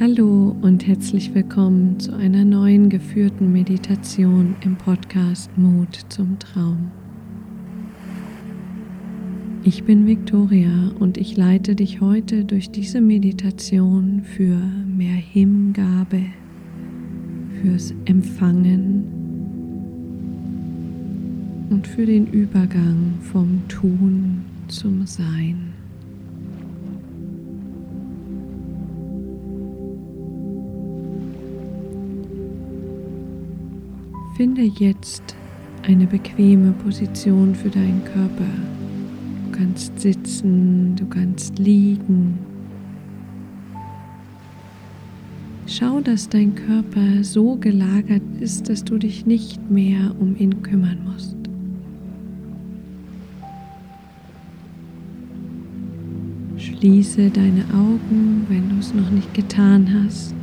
Hallo und herzlich willkommen zu einer neuen geführten Meditation im Podcast Mut zum Traum. Ich bin Victoria und ich leite dich heute durch diese Meditation für mehr Hingabe, fürs Empfangen und für den Übergang vom Tun zum Sein. Finde jetzt eine bequeme Position für deinen Körper. Du kannst sitzen, du kannst liegen. Schau, dass dein Körper so gelagert ist, dass du dich nicht mehr um ihn kümmern musst. Schließe deine Augen, wenn du es noch nicht getan hast.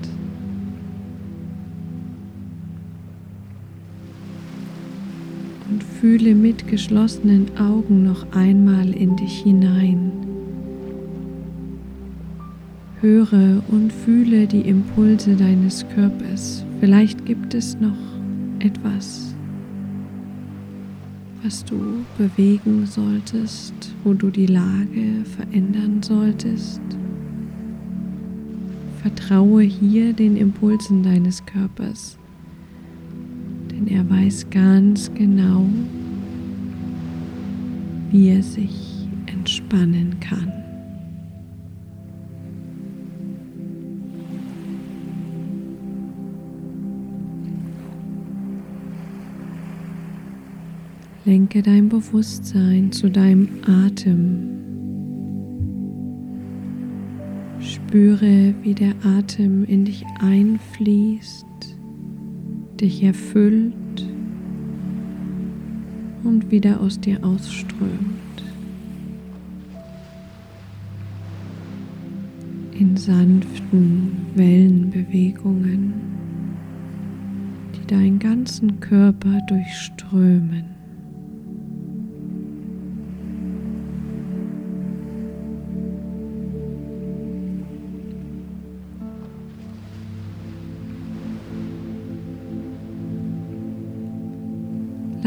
Fühle mit geschlossenen Augen noch einmal in dich hinein. Höre und fühle die Impulse deines Körpers. Vielleicht gibt es noch etwas, was du bewegen solltest, wo du die Lage verändern solltest. Vertraue hier den Impulsen deines Körpers denn er weiß ganz genau, wie er sich entspannen kann. Lenke dein Bewusstsein zu deinem Atem. Spüre, wie der Atem in dich einfließt dich erfüllt und wieder aus dir ausströmt. In sanften Wellenbewegungen, die deinen ganzen Körper durchströmen.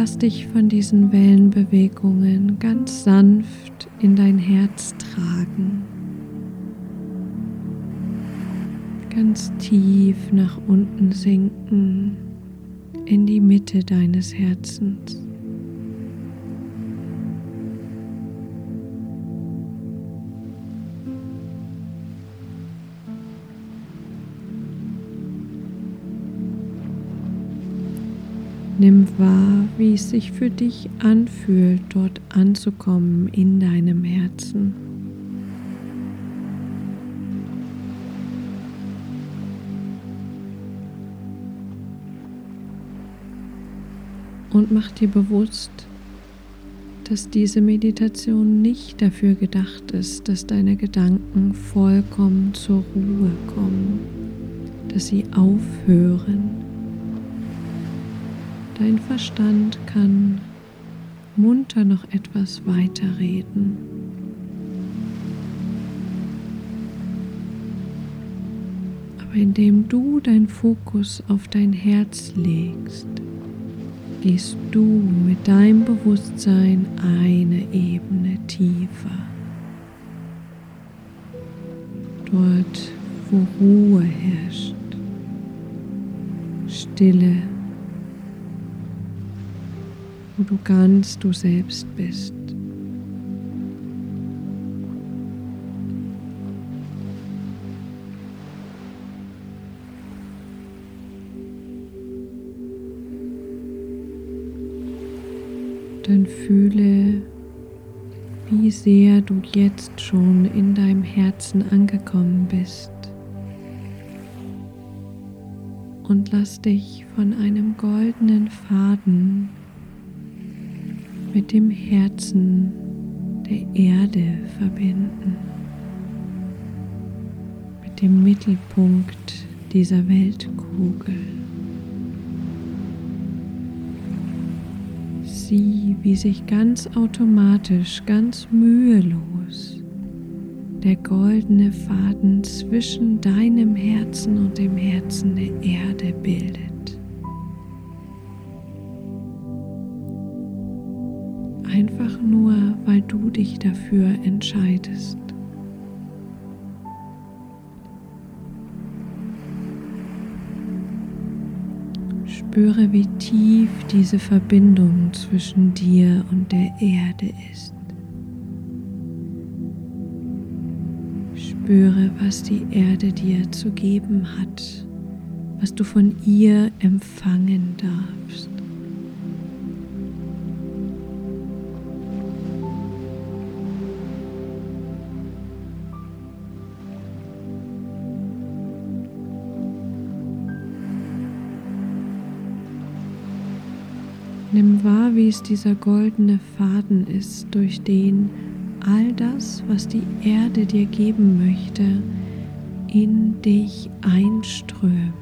Lass dich von diesen Wellenbewegungen ganz sanft in dein Herz tragen. Ganz tief nach unten sinken in die Mitte deines Herzens. Nimm wahr, wie es sich für dich anfühlt, dort anzukommen in deinem Herzen. Und mach dir bewusst, dass diese Meditation nicht dafür gedacht ist, dass deine Gedanken vollkommen zur Ruhe kommen, dass sie aufhören Dein Verstand kann munter noch etwas weiterreden. Aber indem du dein Fokus auf dein Herz legst, gehst du mit deinem Bewusstsein eine Ebene tiefer. Dort, wo Ruhe herrscht, Stille wo du ganz du selbst bist. Dann fühle, wie sehr du jetzt schon in deinem Herzen angekommen bist. Und lass dich von einem goldenen Faden mit dem Herzen der Erde verbinden, mit dem Mittelpunkt dieser Weltkugel. Sieh, wie sich ganz automatisch, ganz mühelos der goldene Faden zwischen deinem Herzen und dem Herzen der Erde bildet. Einfach nur, weil du dich dafür entscheidest. Spüre, wie tief diese Verbindung zwischen dir und der Erde ist. Spüre, was die Erde dir zu geben hat, was du von ihr empfangen darfst. Nimm wahr, wie es dieser goldene Faden ist, durch den all das, was die Erde dir geben möchte, in dich einströmt.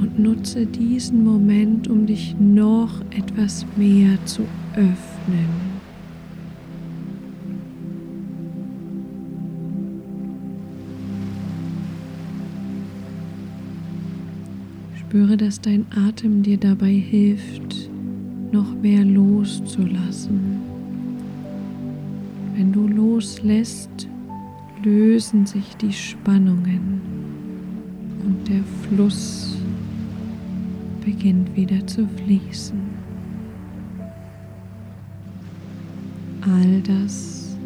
Und nutze diesen Moment, um dich noch etwas mehr zu öffnen. Spüre, dass dein Atem dir dabei hilft, noch mehr loszulassen. Wenn du loslässt, lösen sich die Spannungen und der Fluss beginnt wieder zu fließen. All das,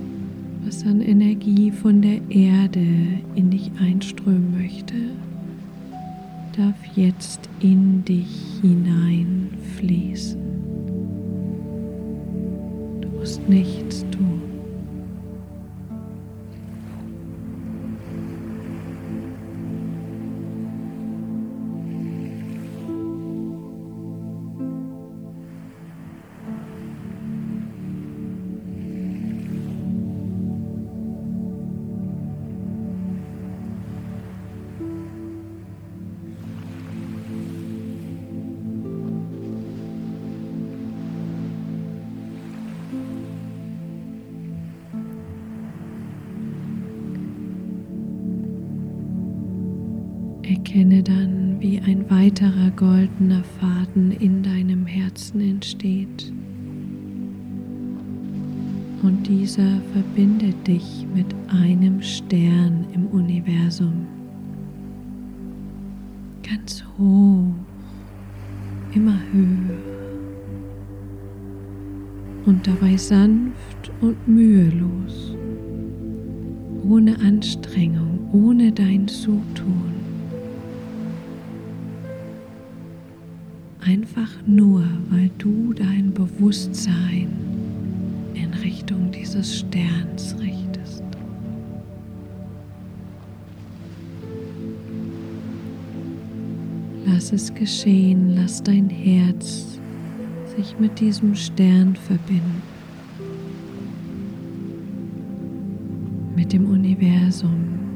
was an Energie von der Erde in dich einströmen möchte, darf jetzt in dich hineinfließen. Du musst nichts tun. Erkenne dann, wie ein weiterer goldener Faden in deinem Herzen entsteht. Und dieser verbindet dich mit einem Stern im Universum. Ganz hoch, immer höher. Und dabei sanft und mühelos, ohne Anstrengung, ohne dein Zutun. Einfach nur, weil du dein Bewusstsein in Richtung dieses Sterns richtest. Lass es geschehen, lass dein Herz sich mit diesem Stern verbinden, mit dem Universum,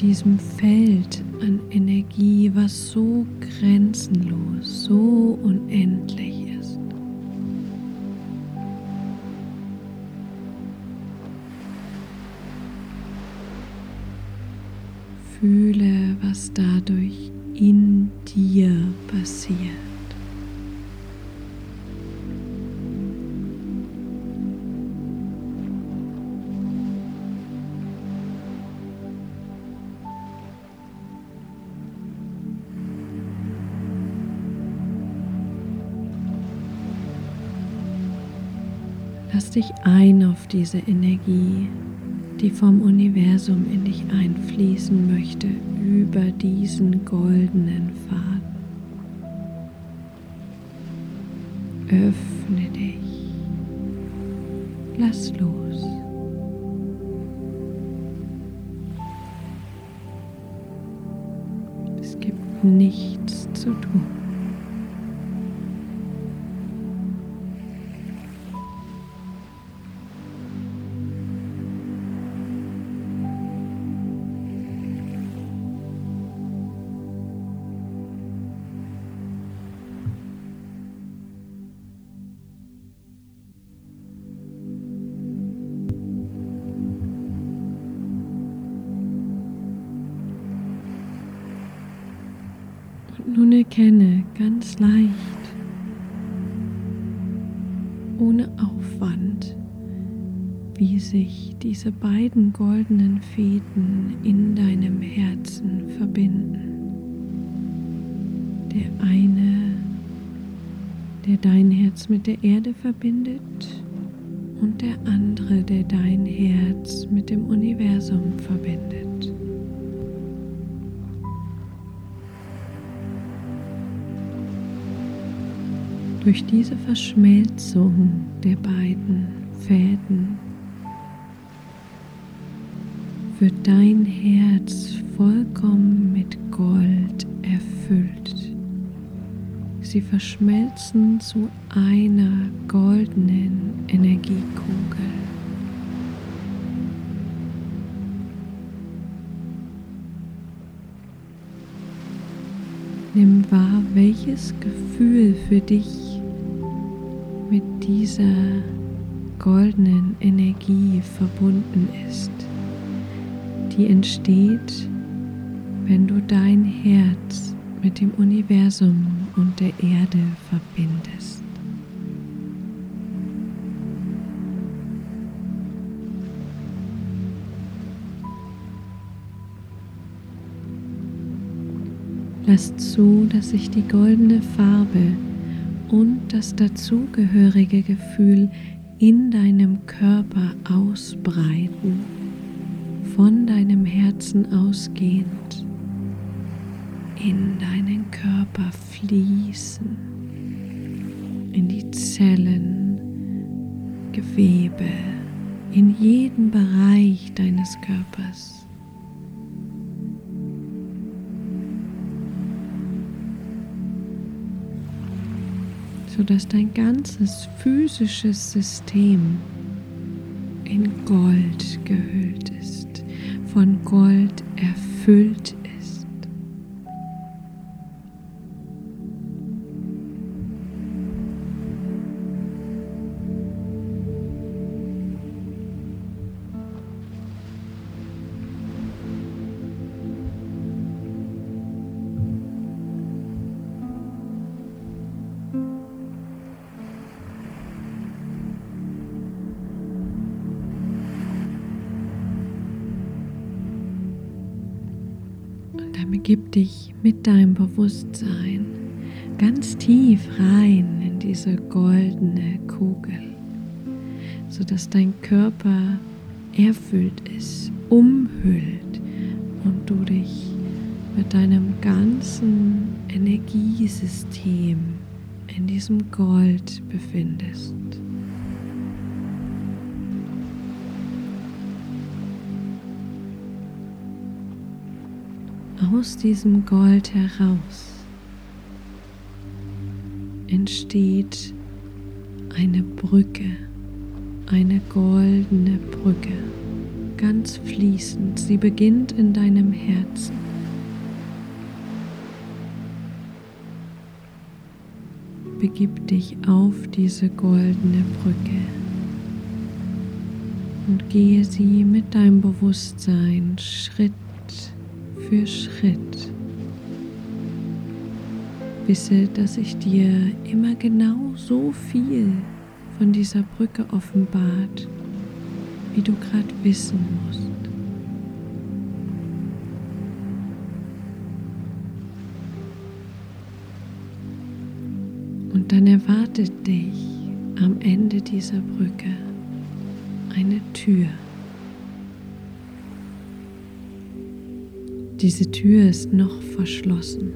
diesem Feld an Energie, was so grenzenlos, so unendlich ist. Fühle, was dadurch in dir passiert. Lass dich ein auf diese Energie, die vom Universum in dich einfließen möchte über diesen goldenen Faden. Öffne dich. Lass los. Es gibt nichts zu tun. Ganz leicht, ohne Aufwand, wie sich diese beiden goldenen Fäden in deinem Herzen verbinden. Der eine, der dein Herz mit der Erde verbindet und der andere, der dein Herz mit dem Universum verbindet. Durch diese Verschmelzung der beiden Fäden wird dein Herz vollkommen mit Gold erfüllt. Sie verschmelzen zu einer goldenen Energiekugel. Nimm wahr, welches Gefühl für dich mit dieser goldenen Energie verbunden ist die entsteht, wenn du dein Herz mit dem Universum und der Erde verbindest. Lass zu, dass sich die goldene Farbe und das dazugehörige Gefühl in deinem Körper ausbreiten von deinem Herzen ausgehend in deinen Körper fließen, in die Zellen, Gewebe, in jeden Bereich deines Körpers. Sodass dein ganzes physisches System in Gold gehüllt ist von Gold erfüllt dich mit deinem Bewusstsein ganz tief rein in diese goldene Kugel, sodass dein Körper erfüllt ist, umhüllt und du dich mit deinem ganzen Energiesystem in diesem Gold befindest. Aus diesem Gold heraus entsteht eine Brücke, eine goldene Brücke, ganz fließend. Sie beginnt in deinem Herzen. Begib dich auf diese goldene Brücke und gehe sie mit deinem Bewusstsein Schritt für Schritt. Wisse, dass sich dir immer genau so viel von dieser Brücke offenbart, wie du gerade wissen musst. Und dann erwartet dich am Ende dieser Brücke eine Tür. Diese Tür ist noch verschlossen.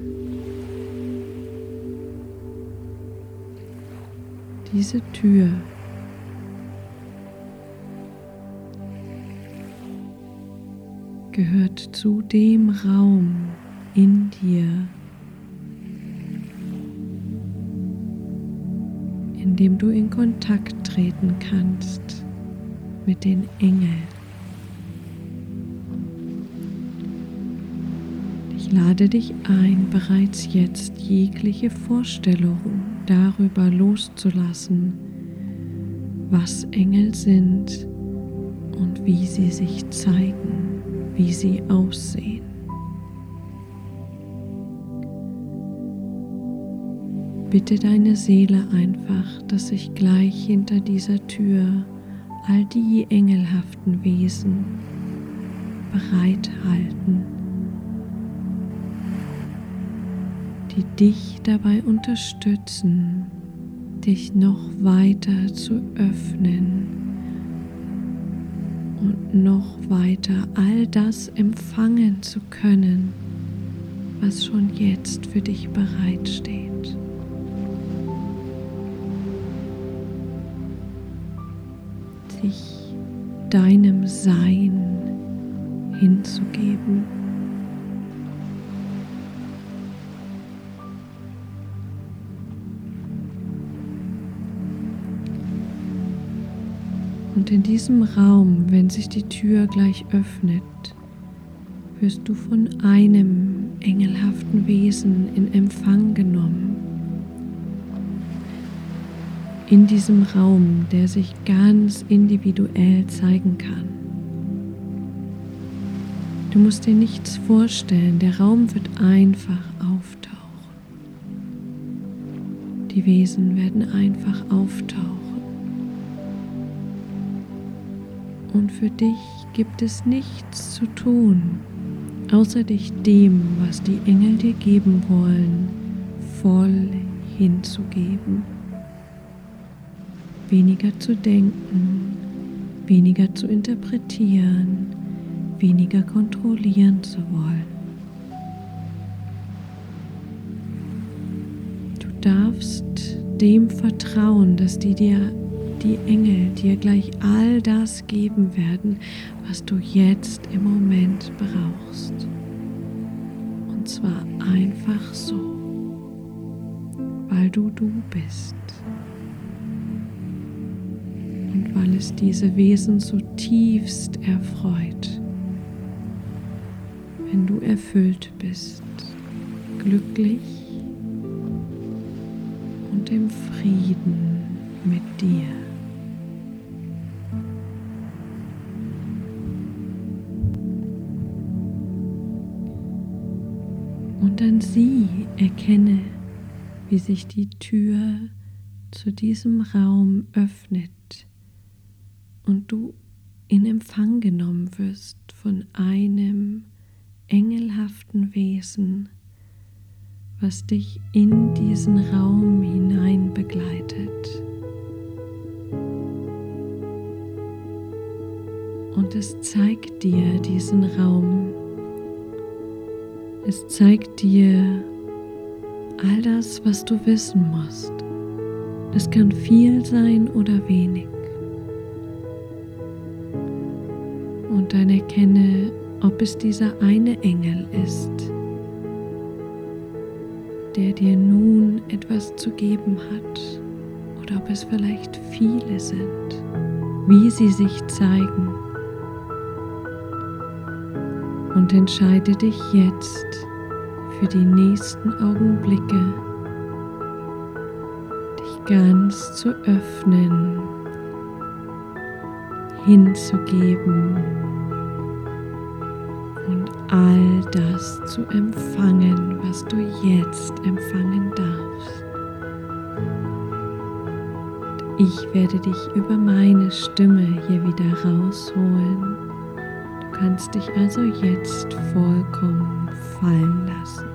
Diese Tür gehört zu dem Raum in dir, in dem du in Kontakt treten kannst mit den Engeln. Lade dich ein, bereits jetzt jegliche Vorstellung darüber loszulassen, was Engel sind und wie sie sich zeigen, wie sie aussehen. Bitte deine Seele einfach, dass sich gleich hinter dieser Tür all die engelhaften Wesen bereithalten, die dich dabei unterstützen, dich noch weiter zu öffnen und noch weiter all das empfangen zu können, was schon jetzt für dich bereitsteht. Sich deinem Sein hinzugeben. Und in diesem Raum, wenn sich die Tür gleich öffnet, wirst du von einem engelhaften Wesen in Empfang genommen. In diesem Raum, der sich ganz individuell zeigen kann. Du musst dir nichts vorstellen, der Raum wird einfach auftauchen. Die Wesen werden einfach auftauchen. Und für dich gibt es nichts zu tun, außer dich dem, was die Engel dir geben wollen, voll hinzugeben. Weniger zu denken, weniger zu interpretieren, weniger kontrollieren zu wollen. Du darfst dem vertrauen, dass die dir die Engel dir gleich all das geben werden, was du jetzt im Moment brauchst. Und zwar einfach so, weil du du bist. Und weil es diese Wesen so tiefst erfreut, wenn du erfüllt bist, glücklich und im Frieden mit dir. Dann sieh, erkenne, wie sich die Tür zu diesem Raum öffnet und du in Empfang genommen wirst von einem engelhaften Wesen, was dich in diesen Raum hinein begleitet. Und es zeigt dir diesen Raum es zeigt dir all das, was du wissen musst. Das kann viel sein oder wenig. Und dann erkenne, ob es dieser eine Engel ist, der dir nun etwas zu geben hat oder ob es vielleicht viele sind, wie sie sich zeigen und entscheide dich jetzt für die nächsten Augenblicke, dich ganz zu öffnen, hinzugeben und all das zu empfangen, was du jetzt empfangen darfst. Ich werde dich über meine Stimme hier wieder rausholen kannst dich also jetzt vollkommen fallen lassen.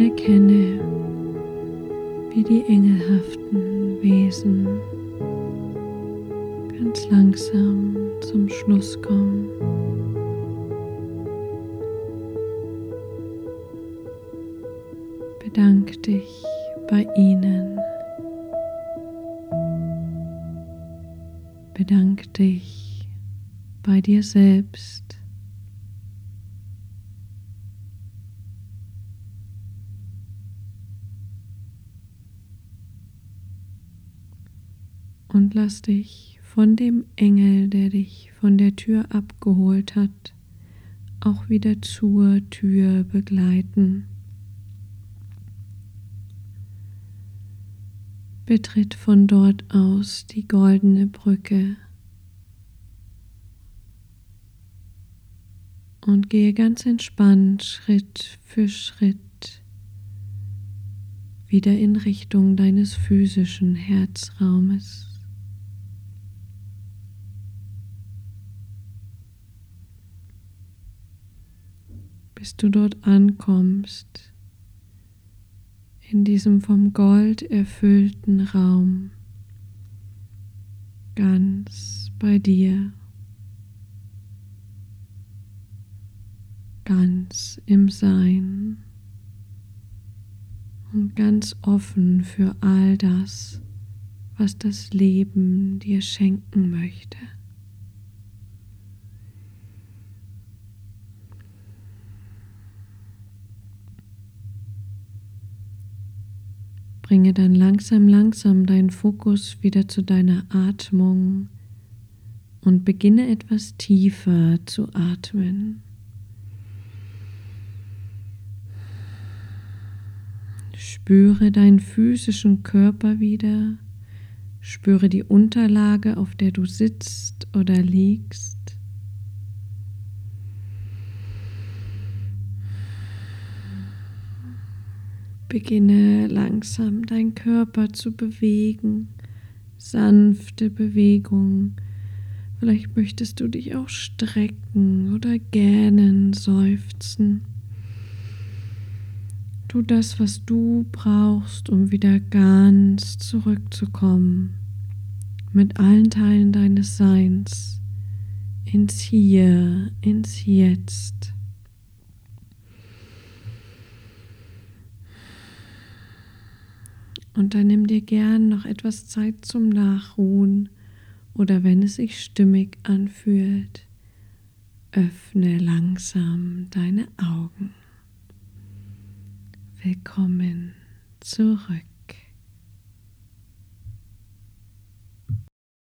Erkenne, wie die engelhaften Wesen ganz langsam zum Schluss kommen. Bedank dich bei ihnen. Bedank dich bei dir selbst. Lass dich von dem Engel, der dich von der Tür abgeholt hat, auch wieder zur Tür begleiten. Betritt von dort aus die goldene Brücke und gehe ganz entspannt Schritt für Schritt wieder in Richtung deines physischen Herzraumes. Bis du dort ankommst, in diesem vom Gold erfüllten Raum ganz bei dir, ganz im Sein und ganz offen für all das, was das Leben dir schenken möchte. Bringe dann langsam, langsam deinen Fokus wieder zu deiner Atmung und beginne etwas tiefer zu atmen. Spüre deinen physischen Körper wieder, spüre die Unterlage, auf der du sitzt oder liegst. Beginne langsam deinen Körper zu bewegen, sanfte Bewegung. Vielleicht möchtest du dich auch strecken oder gähnen, seufzen. Tu das, was du brauchst, um wieder ganz zurückzukommen mit allen Teilen deines Seins ins Hier, ins Jetzt. Und dann nimm dir gern noch etwas Zeit zum Nachruhen oder wenn es sich stimmig anfühlt, öffne langsam deine Augen. Willkommen zurück.